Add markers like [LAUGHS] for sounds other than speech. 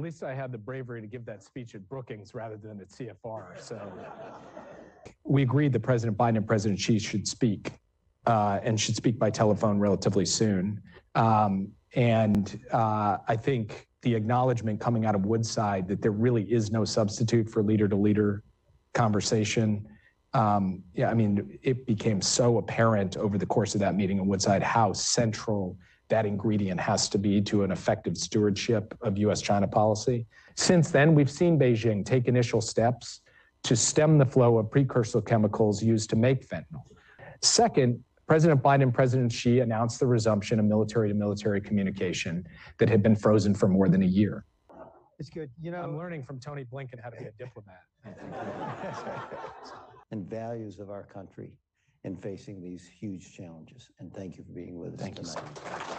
At least I had the bravery to give that speech at Brookings rather than at CFR. So we agreed that President Biden and President Xi should speak uh, and should speak by telephone relatively soon. Um, and uh, I think the acknowledgement coming out of Woodside that there really is no substitute for leader to leader conversation. Um, yeah, I mean, it became so apparent over the course of that meeting in Woodside how central that ingredient has to be to an effective stewardship of US China policy. Since then, we've seen Beijing take initial steps to stem the flow of precursor chemicals used to make fentanyl. Second, President Biden and President Xi announced the resumption of military to military communication that had been frozen for more than a year. It's good. You know, I'm learning from Tony Blinken how to be a diplomat. [LAUGHS] and values of our country in facing these huge challenges. And thank you for being with us Thank you, tonight. sir.